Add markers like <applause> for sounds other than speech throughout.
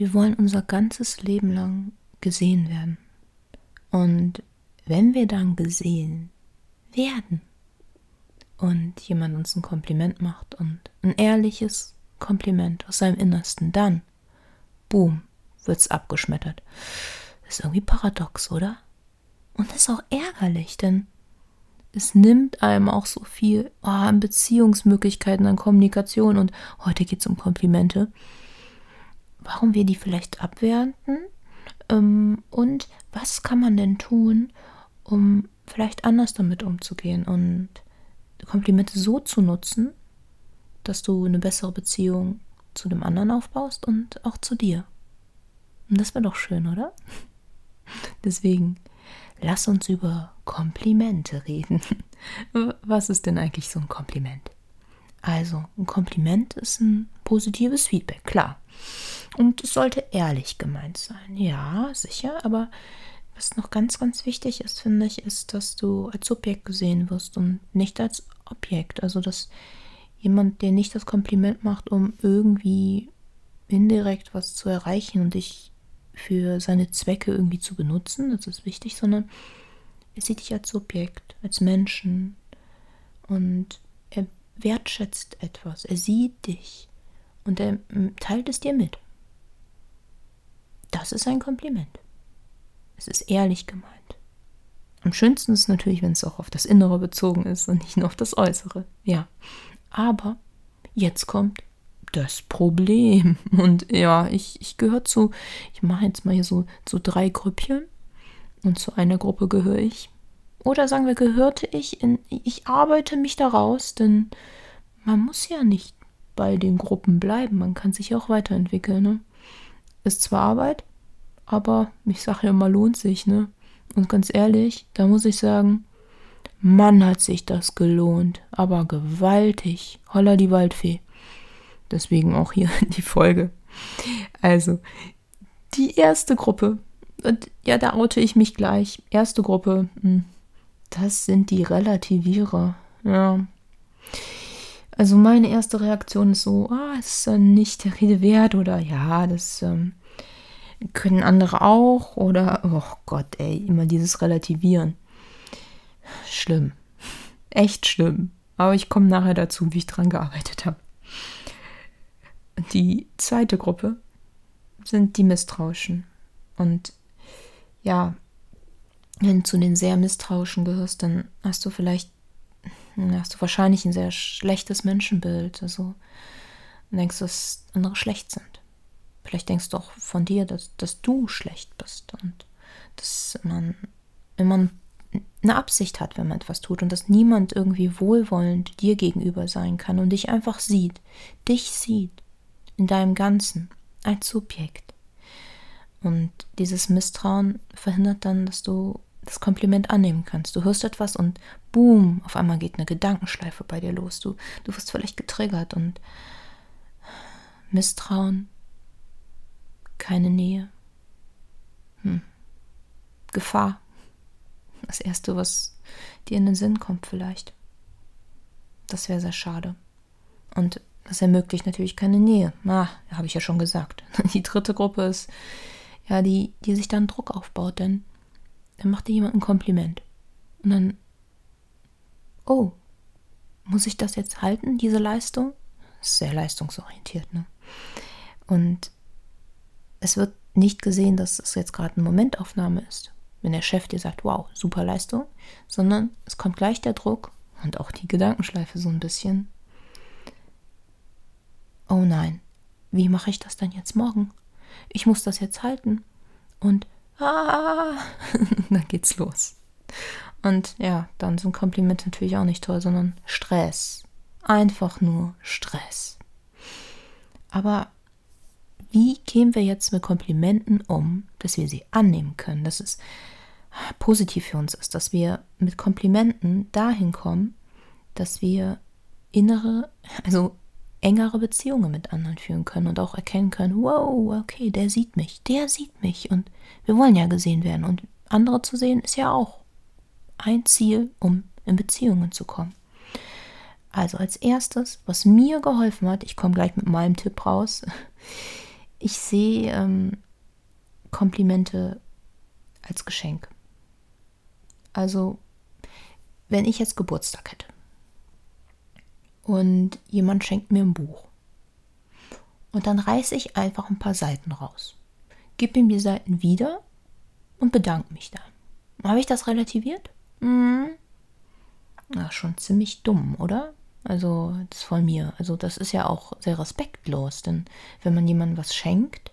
wir wollen unser ganzes Leben lang gesehen werden. Und wenn wir dann gesehen werden und jemand uns ein Kompliment macht und ein ehrliches Kompliment aus seinem Innersten, dann, boom, wird's abgeschmettert. Das ist irgendwie paradox, oder? Und das ist auch ärgerlich, denn es nimmt einem auch so viel oh, an Beziehungsmöglichkeiten, an Kommunikation und heute geht es um Komplimente. Warum wir die vielleicht abwerten ähm, und was kann man denn tun, um vielleicht anders damit umzugehen und Komplimente so zu nutzen, dass du eine bessere Beziehung zu dem anderen aufbaust und auch zu dir. Und das wäre doch schön, oder? <laughs> Deswegen lass uns über Komplimente reden. <laughs> Was ist denn eigentlich so ein Kompliment? Also, ein Kompliment ist ein positives Feedback, klar. Und es sollte ehrlich gemeint sein. Ja, sicher, aber was noch ganz, ganz wichtig ist, finde ich, ist, dass du als Subjekt gesehen wirst und nicht als Objekt. Also, dass jemand dir nicht das Kompliment macht, um irgendwie indirekt was zu erreichen und dich für seine Zwecke irgendwie zu benutzen, das ist wichtig, sondern er sieht dich als Subjekt, als Menschen und er wertschätzt etwas, er sieht dich und er teilt es dir mit. Das ist ein Kompliment. Es ist ehrlich gemeint. Am schönsten ist natürlich, wenn es auch auf das Innere bezogen ist und nicht nur auf das Äußere. Ja. Aber jetzt kommt das Problem. <laughs> Und ja, ich, ich gehöre zu, ich mache jetzt mal hier so, so drei Grüppchen. Und zu einer Gruppe gehöre ich. Oder sagen wir, gehörte ich in, ich arbeite mich daraus, denn man muss ja nicht bei den Gruppen bleiben. Man kann sich auch weiterentwickeln, ne? Ist zwar Arbeit, aber ich sage ja immer, lohnt sich, ne? Und ganz ehrlich, da muss ich sagen, Mann hat sich das gelohnt, aber gewaltig. Holla die Waldfee. Deswegen auch hier <laughs> die Folge. Also, die erste Gruppe. Und ja, da oute ich mich gleich. Erste Gruppe. Hm, das sind die Relativierer. Ja. Also meine erste Reaktion ist so, ah, ist äh, nicht der Rede wert oder ja, das ähm, können andere auch oder, oh Gott, ey, immer dieses Relativieren. Schlimm. Echt schlimm. Aber ich komme nachher dazu, wie ich dran gearbeitet habe. Die zweite Gruppe sind die Misstrauischen. Und ja, wenn du zu den sehr Misstrauischen gehörst, dann hast du vielleicht, hast du wahrscheinlich ein sehr schlechtes Menschenbild. Also denkst, dass andere schlecht sind. Vielleicht denkst du auch von dir, dass, dass du schlecht bist und dass man, man eine Absicht hat, wenn man etwas tut und dass niemand irgendwie wohlwollend dir gegenüber sein kann und dich einfach sieht, dich sieht in deinem Ganzen als Subjekt. Und dieses Misstrauen verhindert dann, dass du das Kompliment annehmen kannst. Du hörst etwas und boom, auf einmal geht eine Gedankenschleife bei dir los. Du, du wirst vielleicht getriggert und Misstrauen, keine Nähe. Hm. Gefahr. Das Erste, was dir in den Sinn kommt vielleicht. Das wäre sehr schade. Und das ermöglicht natürlich keine Nähe. Ah, habe ich ja schon gesagt. <laughs> Die dritte Gruppe ist, ja, die, die sich dann Druck aufbaut, denn dann macht dir jemand ein Kompliment. Und dann, oh, muss ich das jetzt halten, diese Leistung? Sehr leistungsorientiert, ne? Und es wird nicht gesehen, dass es jetzt gerade eine Momentaufnahme ist, wenn der Chef dir sagt, wow, super Leistung, sondern es kommt gleich der Druck und auch die Gedankenschleife so ein bisschen oh nein, wie mache ich das dann jetzt morgen? Ich muss das jetzt halten. Und ah, <laughs> dann geht's los. Und ja, dann sind Komplimente natürlich auch nicht toll, sondern Stress. Einfach nur Stress. Aber wie gehen wir jetzt mit Komplimenten um, dass wir sie annehmen können, dass es positiv für uns ist, dass wir mit Komplimenten dahin kommen, dass wir innere, also engere Beziehungen mit anderen führen können und auch erkennen können, wow, okay, der sieht mich, der sieht mich und wir wollen ja gesehen werden und andere zu sehen ist ja auch ein Ziel, um in Beziehungen zu kommen. Also als erstes, was mir geholfen hat, ich komme gleich mit meinem Tipp raus, ich sehe ähm, Komplimente als Geschenk. Also, wenn ich jetzt Geburtstag hätte und jemand schenkt mir ein Buch und dann reiße ich einfach ein paar Seiten raus, gebe ihm die Seiten wieder und bedanke mich dann. Habe ich das relativiert? Mhm. Na, schon ziemlich dumm, oder? Also, das von mir. Also, das ist ja auch sehr respektlos, denn wenn man jemandem was schenkt,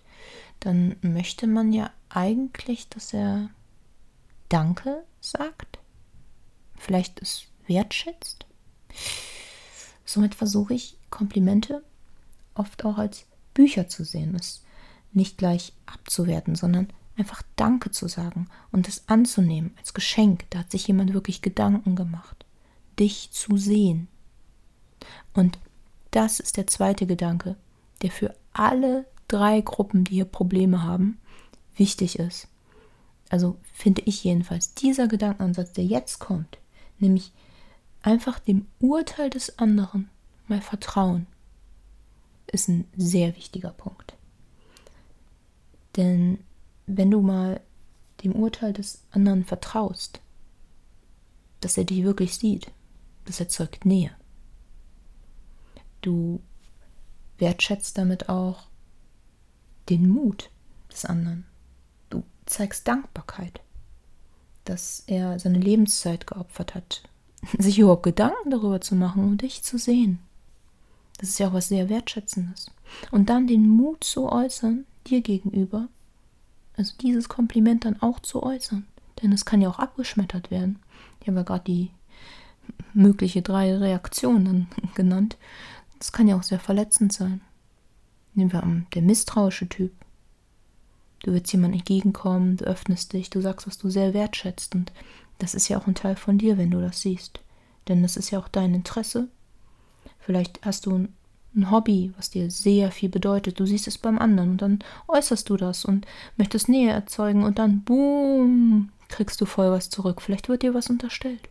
dann möchte man ja eigentlich, dass er Danke sagt, vielleicht es wertschätzt. Somit versuche ich Komplimente oft auch als Bücher zu sehen, es nicht gleich abzuwerten, sondern einfach Danke zu sagen und es anzunehmen als Geschenk. Da hat sich jemand wirklich Gedanken gemacht, dich zu sehen. Und das ist der zweite Gedanke, der für alle drei Gruppen, die hier Probleme haben, wichtig ist. Also finde ich jedenfalls, dieser Gedankenansatz, der jetzt kommt, nämlich einfach dem Urteil des anderen mal vertrauen, ist ein sehr wichtiger Punkt. Denn wenn du mal dem Urteil des anderen vertraust, dass er dich wirklich sieht, das erzeugt Nähe. Du wertschätzt damit auch den Mut des anderen. Du zeigst Dankbarkeit, dass er seine Lebenszeit geopfert hat, <laughs> sich überhaupt Gedanken darüber zu machen und dich zu sehen. Das ist ja auch was sehr Wertschätzendes. Und dann den Mut zu äußern, dir gegenüber, also dieses Kompliment dann auch zu äußern. Denn es kann ja auch abgeschmettert werden. Ich habe ja gerade die mögliche drei Reaktionen <laughs> genannt. Das kann ja auch sehr verletzend sein. Nehmen wir an, der misstrauische Typ. Du willst jemandem entgegenkommen, du öffnest dich, du sagst, was du sehr wertschätzt. Und das ist ja auch ein Teil von dir, wenn du das siehst. Denn das ist ja auch dein Interesse. Vielleicht hast du ein, ein Hobby, was dir sehr viel bedeutet. Du siehst es beim anderen und dann äußerst du das und möchtest Nähe erzeugen und dann, boom, kriegst du voll was zurück. Vielleicht wird dir was unterstellt.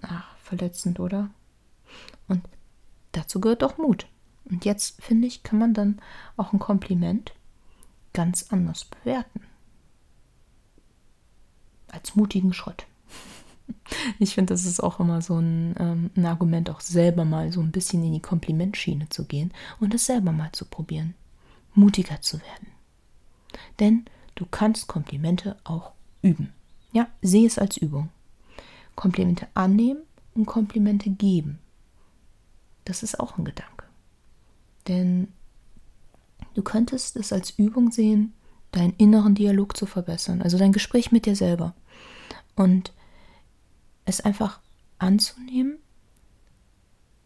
Ach, verletzend, oder? Dazu gehört auch Mut. Und jetzt, finde ich, kann man dann auch ein Kompliment ganz anders bewerten. Als mutigen Schritt. <laughs> Ich finde, das ist auch immer so ein, ähm, ein, Argument, auch selber mal so ein bisschen in die Komplimentschiene zu gehen und es selber mal zu probieren, mutiger zu werden. Denn du kannst Komplimente auch üben. Ja, sehe es als Übung. Komplimente annehmen und Komplimente geben. Das ist auch ein Gedanke. Denn du könntest es als Übung sehen, deinen inneren Dialog zu verbessern, also dein Gespräch mit dir selber. Und es einfach anzunehmen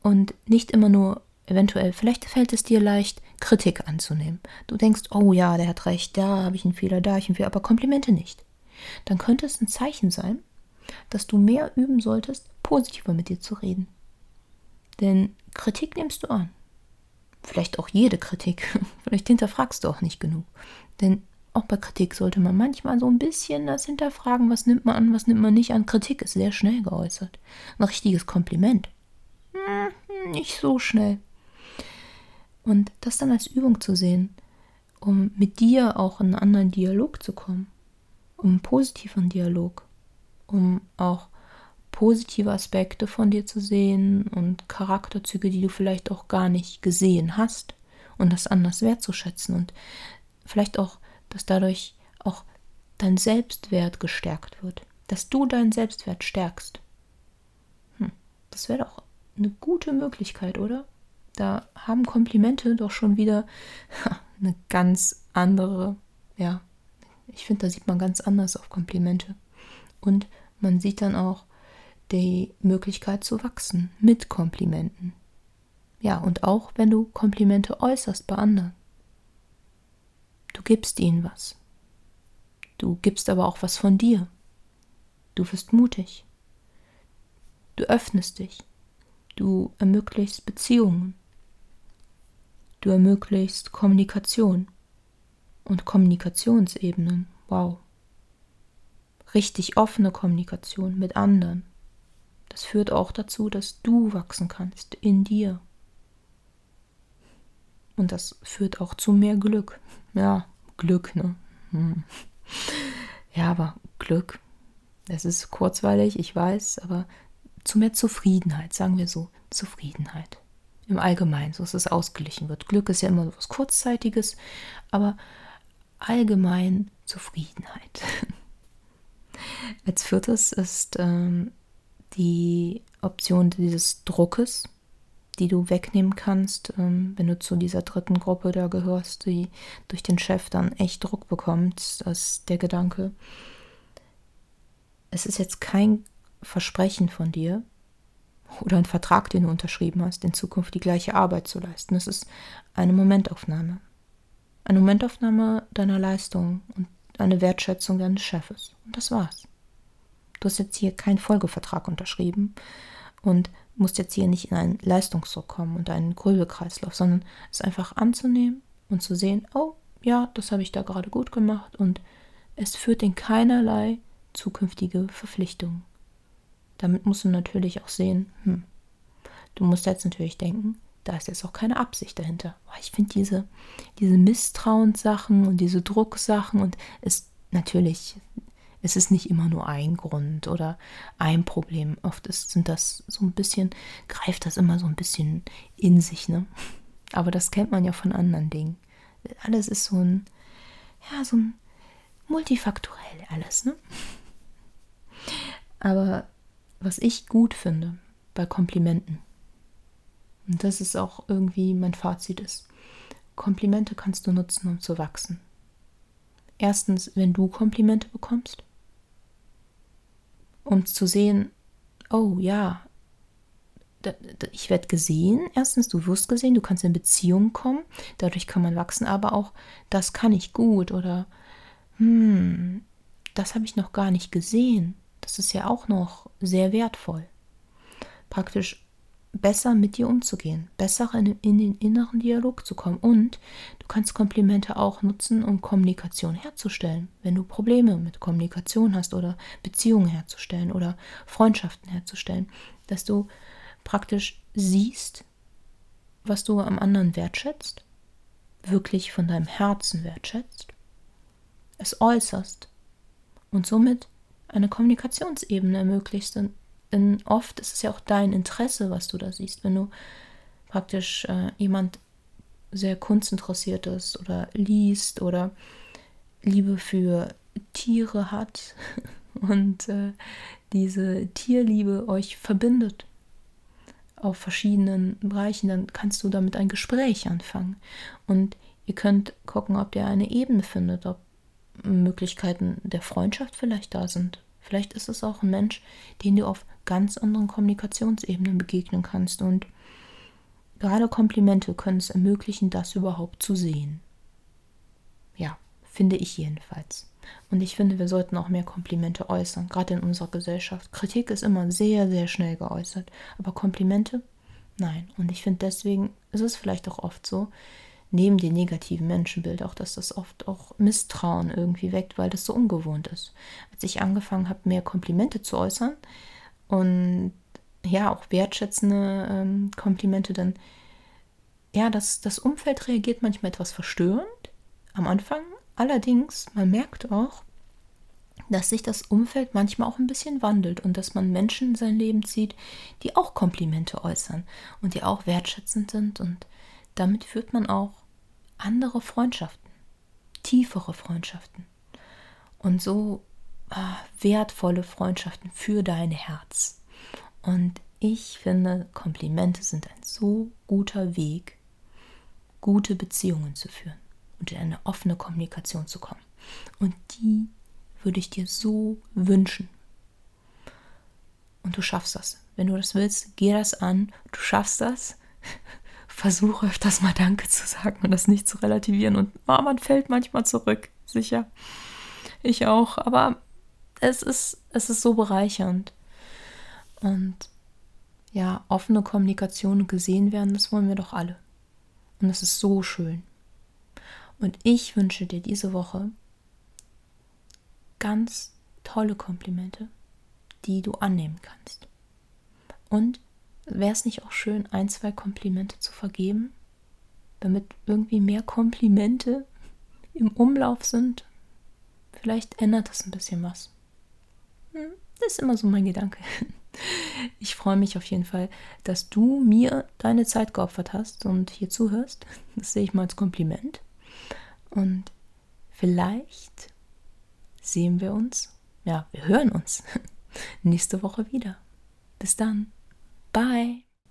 und nicht immer nur eventuell, vielleicht fällt es dir leicht, Kritik anzunehmen. Du denkst, oh ja, der hat recht, da habe ich einen Fehler, da habe ich einen Fehler, aber Komplimente nicht. Dann könnte es ein Zeichen sein, dass du mehr üben solltest, positiver mit dir zu reden. Denn Kritik nimmst du an. Vielleicht auch jede Kritik. <laughs> Vielleicht hinterfragst du auch nicht genug. Denn auch bei Kritik sollte man manchmal so ein bisschen das hinterfragen, was nimmt man an, was nimmt man nicht an. Kritik ist sehr schnell geäußert. Ein richtiges Kompliment. Hm, nicht so schnell. Und das dann als Übung zu sehen, um mit dir auch in einen anderen Dialog zu kommen, um einen positiven Dialog, um auch positive Aspekte von dir zu sehen und Charakterzüge, die du vielleicht auch gar nicht gesehen hast und das anders wertzuschätzen und vielleicht auch, dass dadurch auch dein Selbstwert gestärkt wird, dass du deinen Selbstwert stärkst. Hm, das wäre doch eine gute Möglichkeit, oder? Da haben Komplimente doch schon wieder eine ganz andere, ja, ich finde, da sieht man ganz anders auf Komplimente. Und man sieht dann auch die Möglichkeit zu wachsen mit Komplimenten. Ja, und auch wenn du Komplimente äußerst bei anderen. Du gibst ihnen was. Du gibst aber auch was von dir. Du wirst mutig. Du öffnest dich. Du ermöglichst Beziehungen. Du ermöglichst Kommunikation und Kommunikationsebenen. Wow richtig offene Kommunikation mit anderen. Das führt auch dazu, dass du wachsen kannst in dir. Und das führt auch zu mehr Glück. Ja, Glück, ne? Hm. Ja, aber Glück, das ist kurzweilig, ich weiß, aber zu mehr Zufriedenheit, sagen wir so, Zufriedenheit. Im Allgemeinen, so dass es ausgeglichen wird. Glück ist ja immer was Kurzzeitiges, aber allgemein Zufriedenheit. <laughs> Als viertes ist ähm, die Option dieses Druckes, die du wegnehmen kannst, ähm, wenn du zu dieser dritten Gruppe da gehörst, die durch den Chef dann echt Druck bekommt. Das ist der Gedanke. Es ist jetzt kein Versprechen von dir oder ein Vertrag, den du unterschrieben hast, in Zukunft die gleiche Arbeit zu leisten. Es ist eine Momentaufnahme. Eine Momentaufnahme deiner Leistung und eine Wertschätzung deines Chefes. Und das war's. Du hast jetzt hier keinen Folgevertrag unterschrieben und musst jetzt hier nicht in einen Leistungsdruck kommen und einen Grübelkreislauf, sondern es einfach anzunehmen und zu sehen, oh ja, das habe ich da gerade gut gemacht und es führt in keinerlei zukünftige Verpflichtungen. Damit musst du natürlich auch sehen, hm, du musst jetzt natürlich denken, da ist jetzt auch keine Absicht dahinter. Ich finde diese, diese Misstrauenssachen und diese Drucksachen und es natürlich, es ist nicht immer nur ein Grund oder ein Problem. Oft ist, sind das so ein bisschen, greift das immer so ein bisschen in sich, ne? Aber das kennt man ja von anderen Dingen. Alles ist so ein, ja, so ein multifaktorell alles, ne? Aber was ich gut finde bei Komplimenten, und das ist auch irgendwie mein Fazit ist, Komplimente kannst du nutzen, um zu wachsen. Erstens, wenn du Komplimente bekommst, um zu sehen, oh ja, ich werde gesehen. Erstens, du wirst gesehen, du kannst in Beziehungen kommen, dadurch kann man wachsen, aber auch, das kann ich gut oder, hm, das habe ich noch gar nicht gesehen. Das ist ja auch noch sehr wertvoll. Praktisch besser mit dir umzugehen, besser in, in, den inneren Dialog zu kommen. Und du kannst Komplimente auch nutzen, um Kommunikation herzustellen. Wenn du Probleme mit Kommunikation hast oder Beziehungen herzustellen oder Freundschaften herzustellen, dass du praktisch siehst, was du am anderen wertschätzt, wirklich von deinem Herzen wertschätzt, es äußerst und somit eine Kommunikationsebene ermöglicht. Denn oft ist es ja auch dein Interesse, was du da siehst. Wenn du praktisch äh, jemand sehr kunstinteressiert ist oder liest oder Liebe für Tiere hat <laughs> und äh, diese Tierliebe euch verbindet auf verschiedenen Bereichen, dann kannst du damit ein Gespräch anfangen. Und ihr könnt gucken, ob ihr eine Ebene findet, ob Möglichkeiten der Freundschaft vielleicht da sind. Vielleicht ist es auch ein Mensch, den du auf ganz anderen Kommunikationsebenen begegnen kannst. Und gerade Komplimente können es ermöglichen, das überhaupt zu sehen. Ja, finde ich jedenfalls. Und ich finde, wir sollten auch mehr Komplimente äußern, gerade in unserer Gesellschaft. Kritik ist immer sehr, sehr schnell geäußert, aber Komplimente, nein. Und ich finde deswegen ist es vielleicht auch oft so, neben dem negativen Menschenbild auch, dass das oft auch Misstrauen irgendwie weckt, weil das so ungewohnt ist. Als ich angefangen habe, mehr Komplimente zu äußern und ja, auch wertschätzende ähm, Komplimente, dann ja, das, das Umfeld reagiert manchmal etwas verstörend am Anfang. Allerdings, man merkt auch, dass sich das Umfeld manchmal auch ein bisschen wandelt und dass man Menschen in sein Leben zieht, die auch Komplimente äußern und die auch wertschätzend sind und damit führt man auch andere Freundschaften, tiefere Freundschaften und so ah, wertvolle Freundschaften für dein Herz. Und ich finde, Komplimente sind ein so guter Weg, gute Beziehungen zu führen und in eine offene Kommunikation zu kommen. Und die würde ich dir so wünschen. Und du schaffst das. Wenn du das willst, geh das an. Du schaffst das versuche öfters mal Danke zu sagen und das nicht zu relativieren. Und oh, man fällt manchmal zurück, sicher. Ich auch. Aber es ist, es ist so bereichernd. Und ja, offene Kommunikation gesehen werden, das wollen wir doch alle. Und es ist so schön. Und ich wünsche dir diese Woche ganz tolle Komplimente, die du annehmen kannst. Und Wäre es nicht auch schön, ein, zwei Komplimente zu vergeben? damit irgendwie mehr Komplimente <laughs> im Umlauf sind. Vielleicht ändert das ein bisschen was. Hm, das ist immer so mein Gedanke. <laughs> Ich freue mich auf jeden Fall, dass du mir deine Zeit geopfert hast und hier zuhörst. Das sehe ich mal als Kompliment. Und vielleicht sehen wir uns, ja, wir hören uns <laughs> nächste Woche wieder. Bis dann. Bye.